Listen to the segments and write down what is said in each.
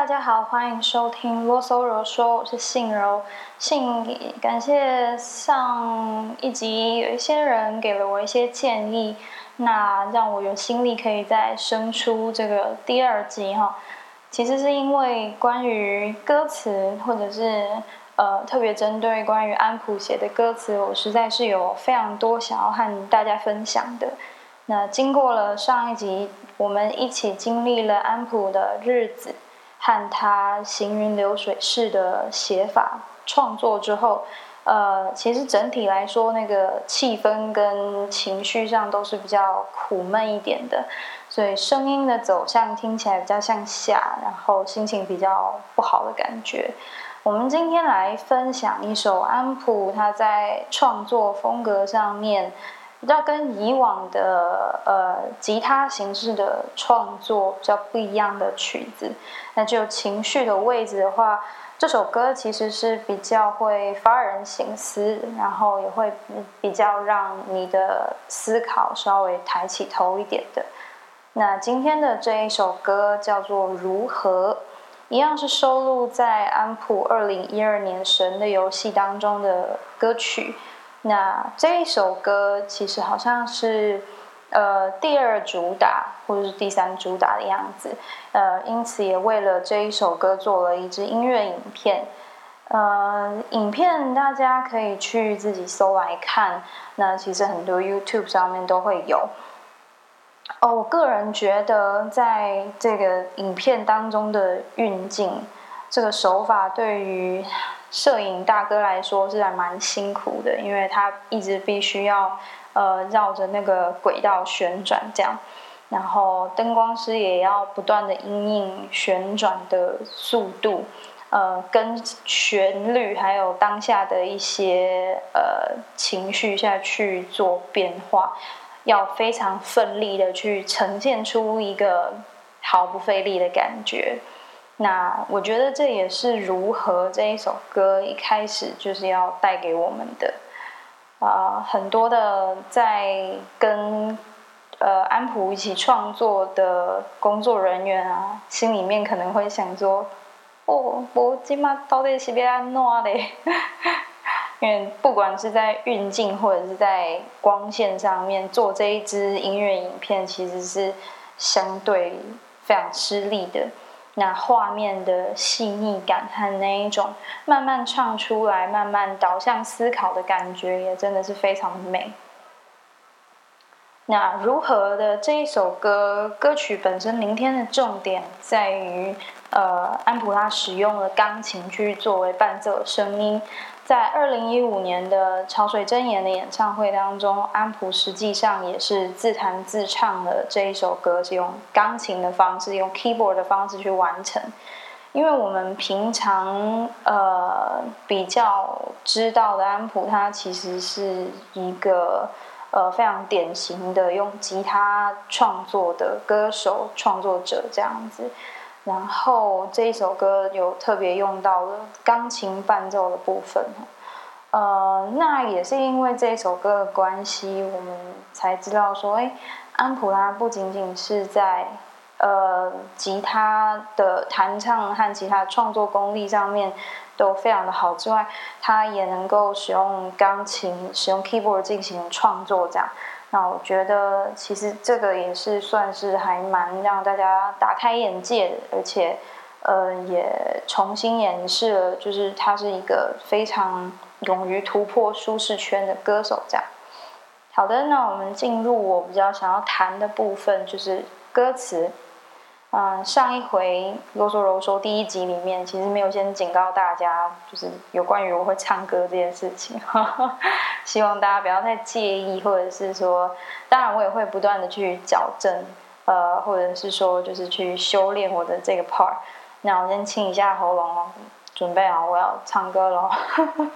大家好，欢迎收听啰嗦柔说，我是信柔。信感谢上一集有一些人给了我一些建议，那让我有心力可以再生出这个第二集哈。其实是因为关于歌词，或者是呃特别针对关于安普写的歌词，我实在是有非常多想要和大家分享的。那经过了上一集，我们一起经历了安普的日子和他行云流水式的写法创作之后，呃，其实整体来说，那个气氛跟情绪上都是比较苦闷一点的，所以声音的走向听起来比较向下，然后心情比较不好的感觉。我们今天来分享一首安普他在创作风格上面。比较跟以往的呃吉他形式的创作比较不一样的曲子，那就情绪的位置的话，这首歌其实是比较会发人省思，然后也会比较让你的思考稍微抬起头一点的。那今天的这一首歌叫做《如何》，一样是收录在安普二零一二年《神的游戏》当中的歌曲。那这一首歌其实好像是，呃，第二主打或者是第三主打的样子，呃，因此也为了这一首歌做了一支音乐影片，呃，影片大家可以去自己搜来看，那其实很多 YouTube 上面都会有。哦，我个人觉得在这个影片当中的运镜，这个手法对于。摄影大哥来说是还蛮辛苦的，因为他一直必须要呃绕着那个轨道旋转这样，然后灯光师也要不断的因应旋转的速度，呃跟旋律还有当下的一些呃情绪下去做变化，要非常奋力的去呈现出一个毫不费力的感觉。那我觉得这也是如何这一首歌一开始就是要带给我们的啊，很多的在跟呃安普一起创作的工作人员啊，心里面可能会想说：“哦，我今嘛到底是要安怎嘞？” 因为不管是在运镜或者是在光线上面做这一支音乐影片，其实是相对非常吃力的。那画面的细腻感和那一种慢慢唱出来、慢慢导向思考的感觉，也真的是非常美。那如何的这一首歌，歌曲本身明天的重点在于，呃，安普拉使用了钢琴去作为伴奏的声音。在二零一五年的潮水真言的演唱会当中，安普实际上也是自弹自唱的这一首歌，是用钢琴的方式，用 keyboard 的方式去完成。因为我们平常呃比较知道的安普，他其实是一个呃非常典型的用吉他创作的歌手创作者这样子。然后这一首歌有特别用到了钢琴伴奏的部分，呃，那也是因为这一首歌的关系，我们才知道说，哎，安普拉不仅仅是在呃吉他的弹唱和吉他创作功力上面都非常的好之外，他也能够使用钢琴、使用 keyboard 进行创作这样。那我觉得，其实这个也是算是还蛮让大家大开眼界的，而且，呃，也重新演示了，就是他是一个非常勇于突破舒适圈的歌手。这样，好的，那我们进入我比较想要谈的部分，就是歌词。嗯，上一回啰嗦柔说第一集里面，其实没有先警告大家，就是有关于我会唱歌这件事情，希望大家不要太介意，或者是说，当然我也会不断的去矫正，呃，或者是说就是去修炼我的这个 part。那我先清一下喉咙哦，准备好我要唱歌喽。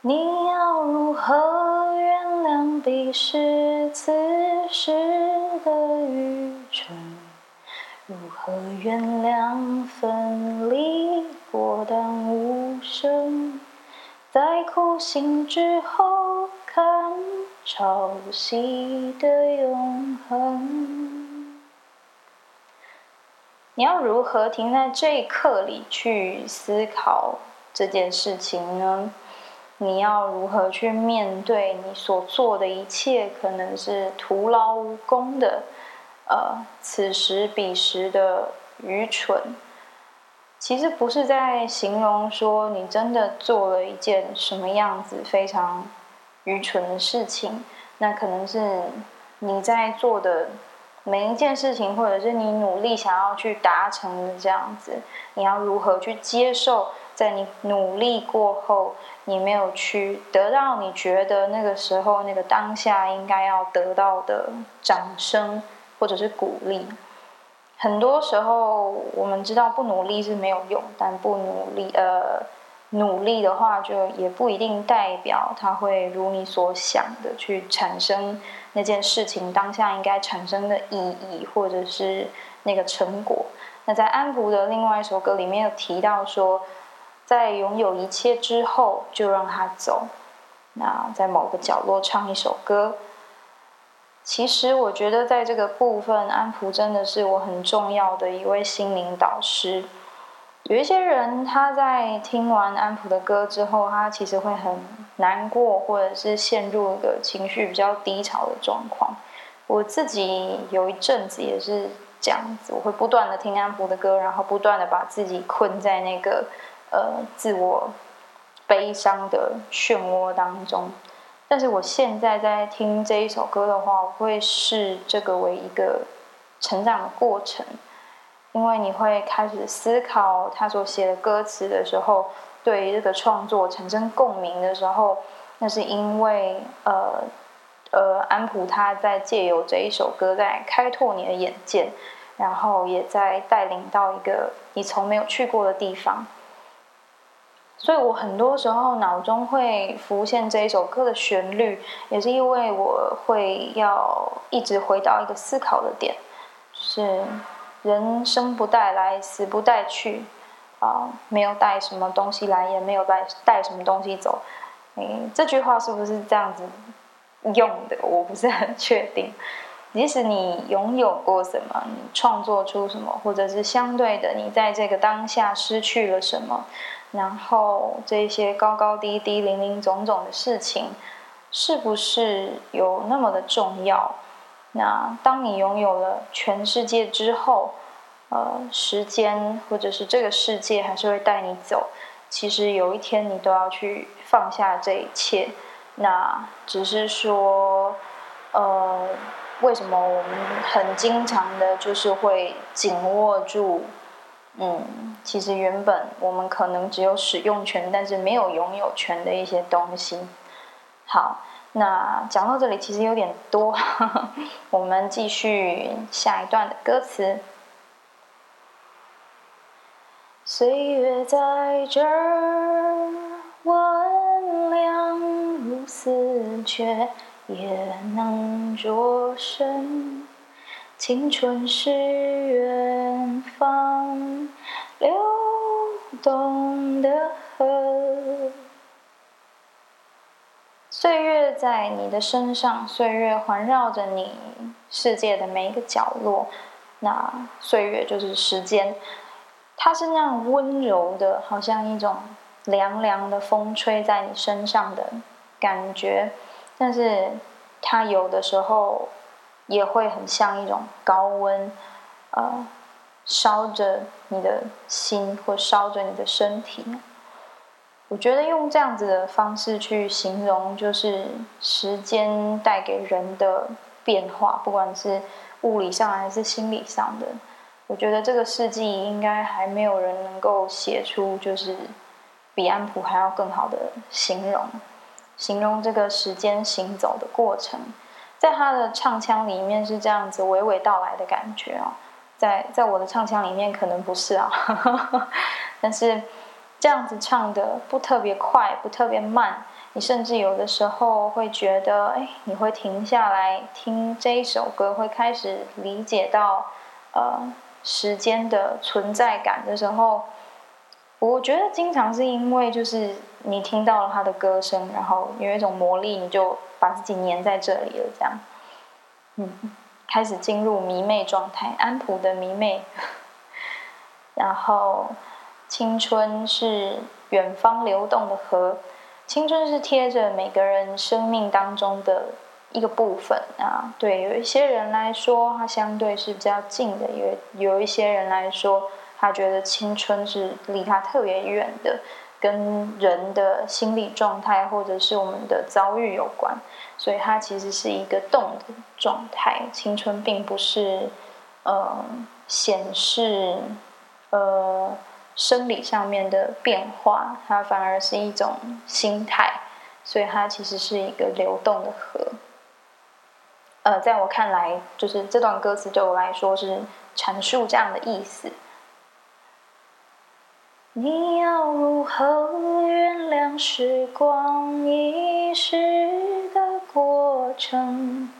你要如何你是此时的愚蠢？如何原谅分离过当无声？在哭醒之后看潮汐的永恒。你要如何停在这一刻里去思考这件事情呢？你要如何去面对你所做的一切可能是徒劳无功的，呃，此时彼时的愚蠢？其实不是在形容说你真的做了一件什么样子非常愚蠢的事情，那可能是你在做的每一件事情，或者是你努力想要去达成的这样子，你要如何去接受？在你努力过后，你没有去得到你觉得那个时候那个当下应该要得到的掌声或者是鼓励。很多时候，我们知道不努力是没有用，但不努力，呃，努力的话，就也不一定代表它会如你所想的去产生那件事情当下应该产生的意义，或者是那个成果。那在安福的另外一首歌里面有提到说。在拥有一切之后，就让他走。那在某个角落唱一首歌。其实我觉得，在这个部分，安普真的是我很重要的一位心灵导师。有一些人他在听完安普的歌之后，他其实会很难过，或者是陷入一个情绪比较低潮的状况。我自己有一阵子也是这样子，我会不断的听安普的歌，然后不断的把自己困在那个。呃，自我悲伤的漩涡当中，但是我现在在听这一首歌的话，我会视这个为一个成长的过程，因为你会开始思考他所写的歌词的时候，对这个创作产生共鸣的时候，那是因为呃呃，安普他在借由这一首歌在开拓你的眼界，然后也在带领到一个你从没有去过的地方。所以我很多时候脑中会浮现这一首歌的旋律，也是因为我会要一直回到一个思考的点，是人生不带来，死不带去，啊，没有带什么东西来，也没有带带什么东西走。嗯，这句话是不是这样子用的？我不是很确定。即使你拥有过什么，你创作出什么，或者是相对的，你在这个当下失去了什么。然后这些高高低低、零零总总的事情，是不是有那么的重要？那当你拥有了全世界之后，呃，时间或者是这个世界还是会带你走。其实有一天你都要去放下这一切。那只是说，呃，为什么我们很经常的，就是会紧握住？嗯，其实原本我们可能只有使用权，但是没有拥有权的一些东西。好，那讲到这里其实有点多，我们继续下一段的歌词。岁月在这儿，温凉如丝却也能着身。青春是远方流动的河，岁月在你的身上，岁月环绕着你世界的每一个角落。那岁月就是时间，它是那样温柔的，好像一种凉凉的风吹在你身上的感觉，但是它有的时候。也会很像一种高温，呃，烧着你的心或烧着你的身体。我觉得用这样子的方式去形容，就是时间带给人的变化，不管是物理上还是心理上的。我觉得这个世纪应该还没有人能够写出就是比安普还要更好的形容，形容这个时间行走的过程。在他的唱腔里面是这样子娓娓道来的感觉哦，在在我的唱腔里面可能不是啊，但是这样子唱的不特别快，不特别慢，你甚至有的时候会觉得，哎，你会停下来听这一首歌，会开始理解到呃时间的存在感的时候，我觉得经常是因为就是你听到了他的歌声，然后有一种魔力，你就。把自己粘在这里了，这样，嗯，开始进入迷妹状态，安普的迷妹。然后青春是远方流动的河，青春是贴着每个人生命当中的一个部分啊。对，有一些人来说，它相对是比较近的；有有一些人来说，他觉得青春是离他特别远的。跟人的心理状态或者是我们的遭遇有关，所以它其实是一个动的状态。青春并不是，呃，显示呃生理上面的变化，它反而是一种心态，所以它其实是一个流动的河。呃，在我看来，就是这段歌词对我来说是阐述这样的意思。你要如何原谅时光遗失的过程？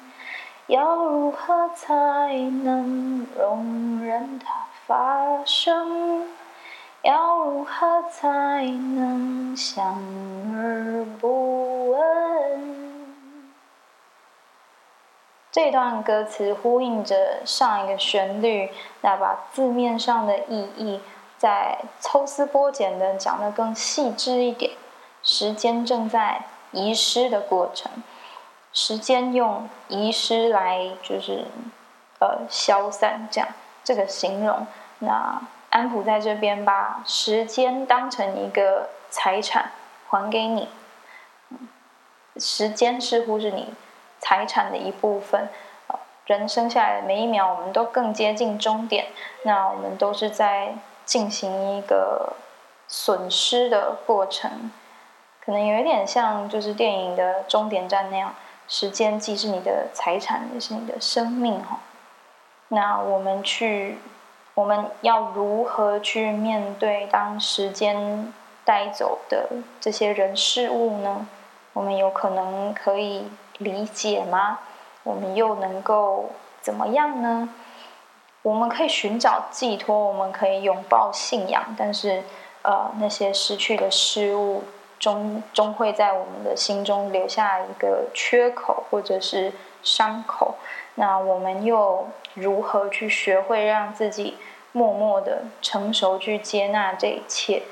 要如何才能容忍它发生？要如何才能想而不问？这段歌词呼应着上一个旋律，那把字面上的意义。在抽丝剥茧的讲的更细致一点，时间正在遗失的过程，时间用遗失来就是呃消散这样这个形容。那安普在这边把时间当成一个财产还给你，时间似乎是你财产的一部分。人生下来的每一秒，我们都更接近终点，那我们都是在。进行一个损失的过程，可能有一点像就是电影的终点站那样，时间既是你的财产，也是你的生命哈。那我们去，我们要如何去面对当时间带走的这些人事物呢？我们有可能可以理解吗？我们又能够怎么样呢？我们可以寻找寄托，我们可以拥抱信仰，但是，呃，那些失去的事物终终会在我们的心中留下一个缺口或者是伤口。那我们又如何去学会让自己默默的成熟去接纳这一切？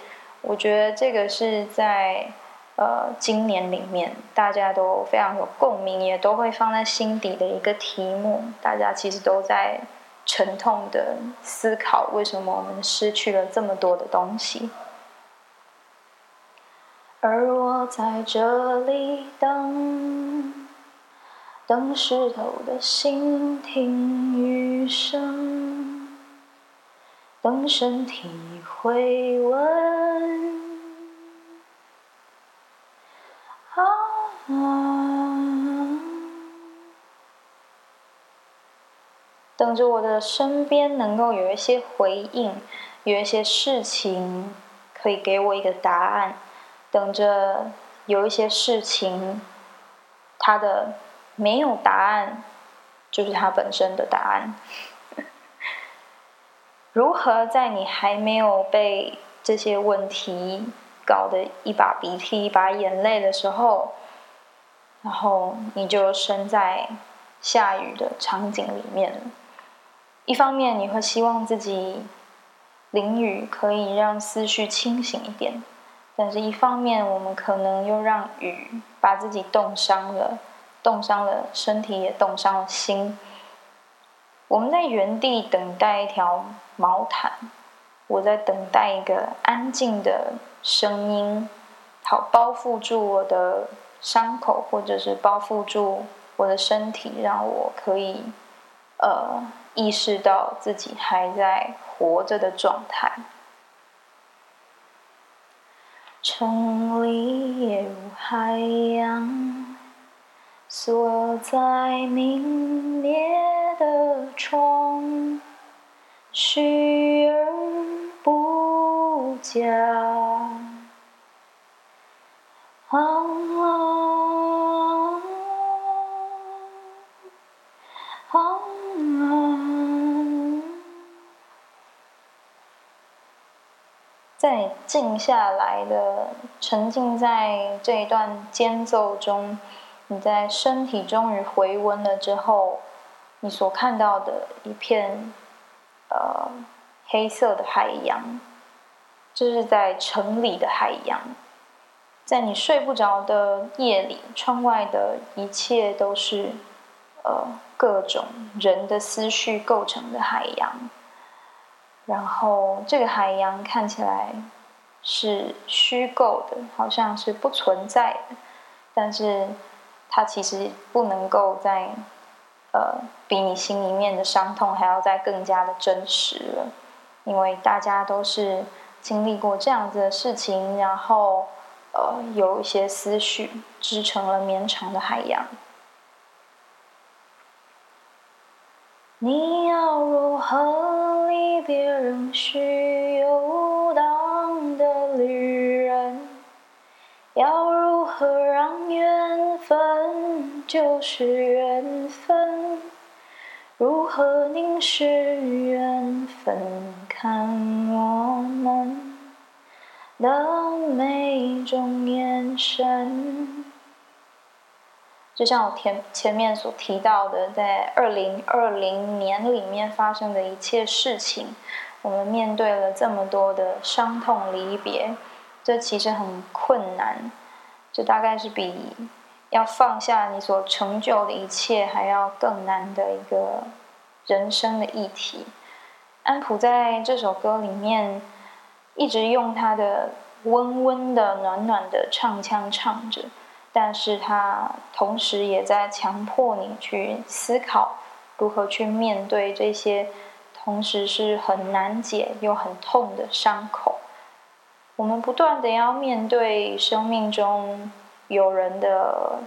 我觉得这个是在呃今年里面大家都非常有共鸣，也都会放在心底的一个题目。大家其实都在。沉痛的思考，为什么我们失去了这么多的东西？而我在这里等，等石头的心听雨声，等身体回温。啊等着我的身边能够有一些回应，有一些事情可以给我一个答案。等着有一些事情，它的没有答案，就是它本身的答案。如何在你还没有被这些问题搞得一把鼻涕一把眼泪的时候，然后你就身在下雨的场景里面？一方面，你会希望自己淋雨可以让思绪清醒一点，但是一方面，我们可能又让雨把自己冻伤了，冻伤了身体，也冻伤了心。我们在原地等待一条毛毯，我在等待一个安静的声音，好包覆住我的伤口，或者是包覆住我的身体，让我可以，呃。意识到自己还在活着的状态，城里夜如海洋，锁在明灭的窗，虚而不假。在静下来的，沉浸在这一段间奏中，你在身体终于回温了之后，你所看到的一片，呃，黑色的海洋，这是在城里的海洋，在你睡不着的夜里，窗外的一切都是呃各种人的思绪构成的海洋。然后这个海洋看起来是虚构的，好像是不存在的，但是它其实不能够在呃比你心里面的伤痛还要再更加的真实了，因为大家都是经历过这样子的事情，然后呃有一些思绪织成了绵长的海洋。你要如何离别仍需游荡的旅人？要如何让缘分就是缘分？如何凝视缘分？看我们的每种眼神。就像我前前面所提到的，在二零二零年里面发生的一切事情，我们面对了这么多的伤痛离别，这其实很困难。这大概是比要放下你所成就的一切还要更难的一个人生的议题。安普在这首歌里面一直用他的温温的、暖暖的唱腔唱着。但是他同时也在强迫你去思考如何去面对这些，同时是很难解又很痛的伤口。我们不断的要面对生命中有人的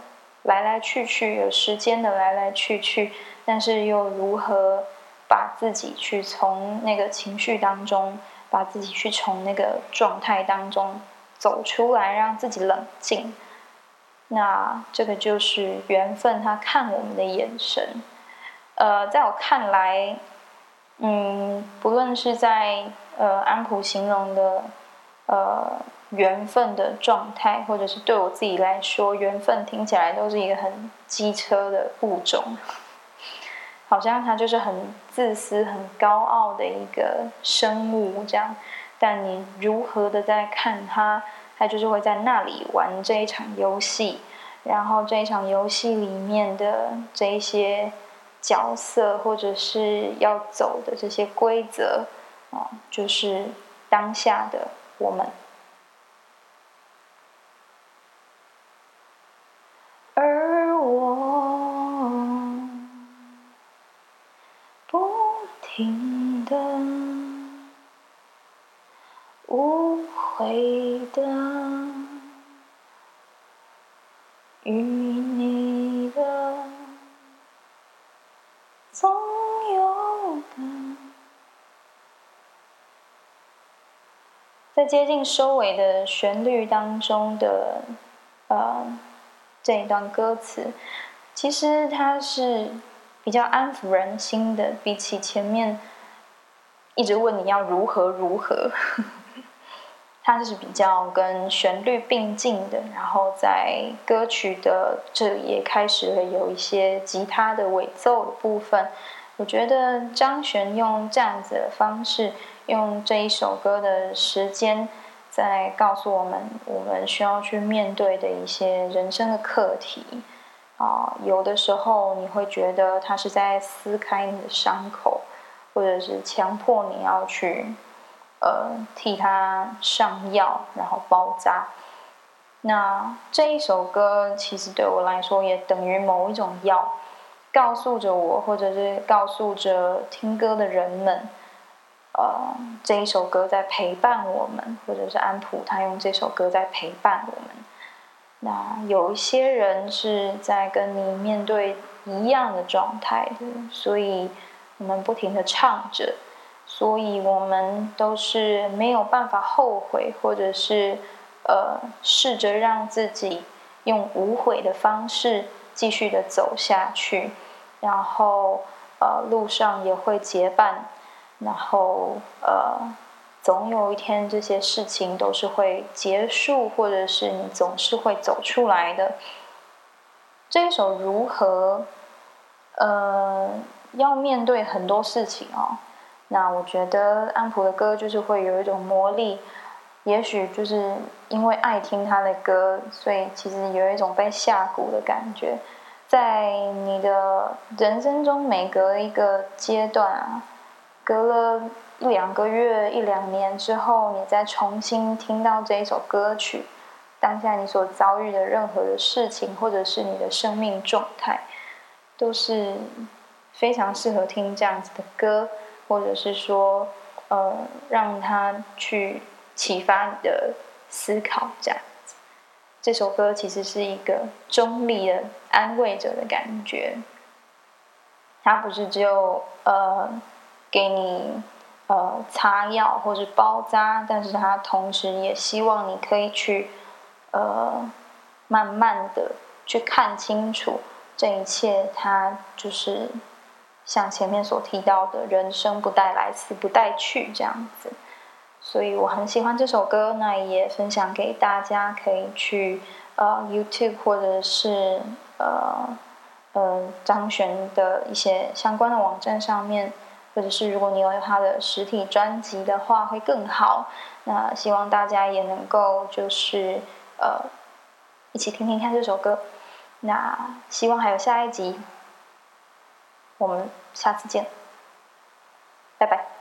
来来去去，有时间的来来去去，但是又如何把自己去从那个情绪当中，把自己去从那个状态当中走出来，让自己冷静。那这个就是缘分，他看我们的眼神。呃，在我看来，嗯，不论是在呃安普形容的呃缘分的状态，或者是对我自己来说，缘分听起来都是一个很机车的物种，好像它就是很自私、很高傲的一个生物这样。但你如何的在看它？他就是会在那里玩这一场游戏，然后这一场游戏里面的这一些角色或者是要走的这些规则，啊，就是当下的我们，总有的，在接近收尾的旋律当中的呃这一段歌词，其实它是比较安抚人心的，比起前面一直问你要如何如何。它是比较跟旋律并进的，然后在歌曲的这里也开始了有一些吉他的尾奏的部分。我觉得张悬用这样子的方式，用这一首歌的时间，在告诉我们我们需要去面对的一些人生的课题。啊，有的时候你会觉得他是在撕开你的伤口，或者是强迫你要去。呃，替他上药，然后包扎。那这一首歌其实对我来说也等于某一种药，告诉着我，或者是告诉着听歌的人们，呃，这一首歌在陪伴我们，或者是安普他用这首歌在陪伴我们。那有一些人是在跟你面对一样的状态的，所以我们不停的唱着。所以，我们都是没有办法后悔，或者是呃，试着让自己用无悔的方式继续的走下去。然后，呃，路上也会结伴。然后，呃，总有一天这些事情都是会结束，或者是你总是会走出来的。这一首如何？呃，要面对很多事情哦。那我觉得安普的歌就是会有一种魔力，也许就是因为爱听他的歌，所以其实有一种被下蛊的感觉。在你的人生中，每隔一个阶段啊，隔了一两个月、一两年之后，你再重新听到这一首歌曲，当下你所遭遇的任何的事情，或者是你的生命状态，都是非常适合听这样子的歌，或者是说，呃，让他去启发你的思考，这样子。这首歌其实是一个中立的安慰者的感觉，它不是只有呃给你呃擦药或者包扎，但是它同时也希望你可以去呃慢慢的去看清楚这一切，它就是像前面所提到的，人生不带来，死不带去这样子。所以我很喜欢这首歌，那也分享给大家，可以去呃 YouTube 或者是呃呃张悬的一些相关的网站上面，或者是如果你有他的实体专辑的话，会更好。那希望大家也能够就是呃一起听听看这首歌。那希望还有下一集，我们下次见，拜拜。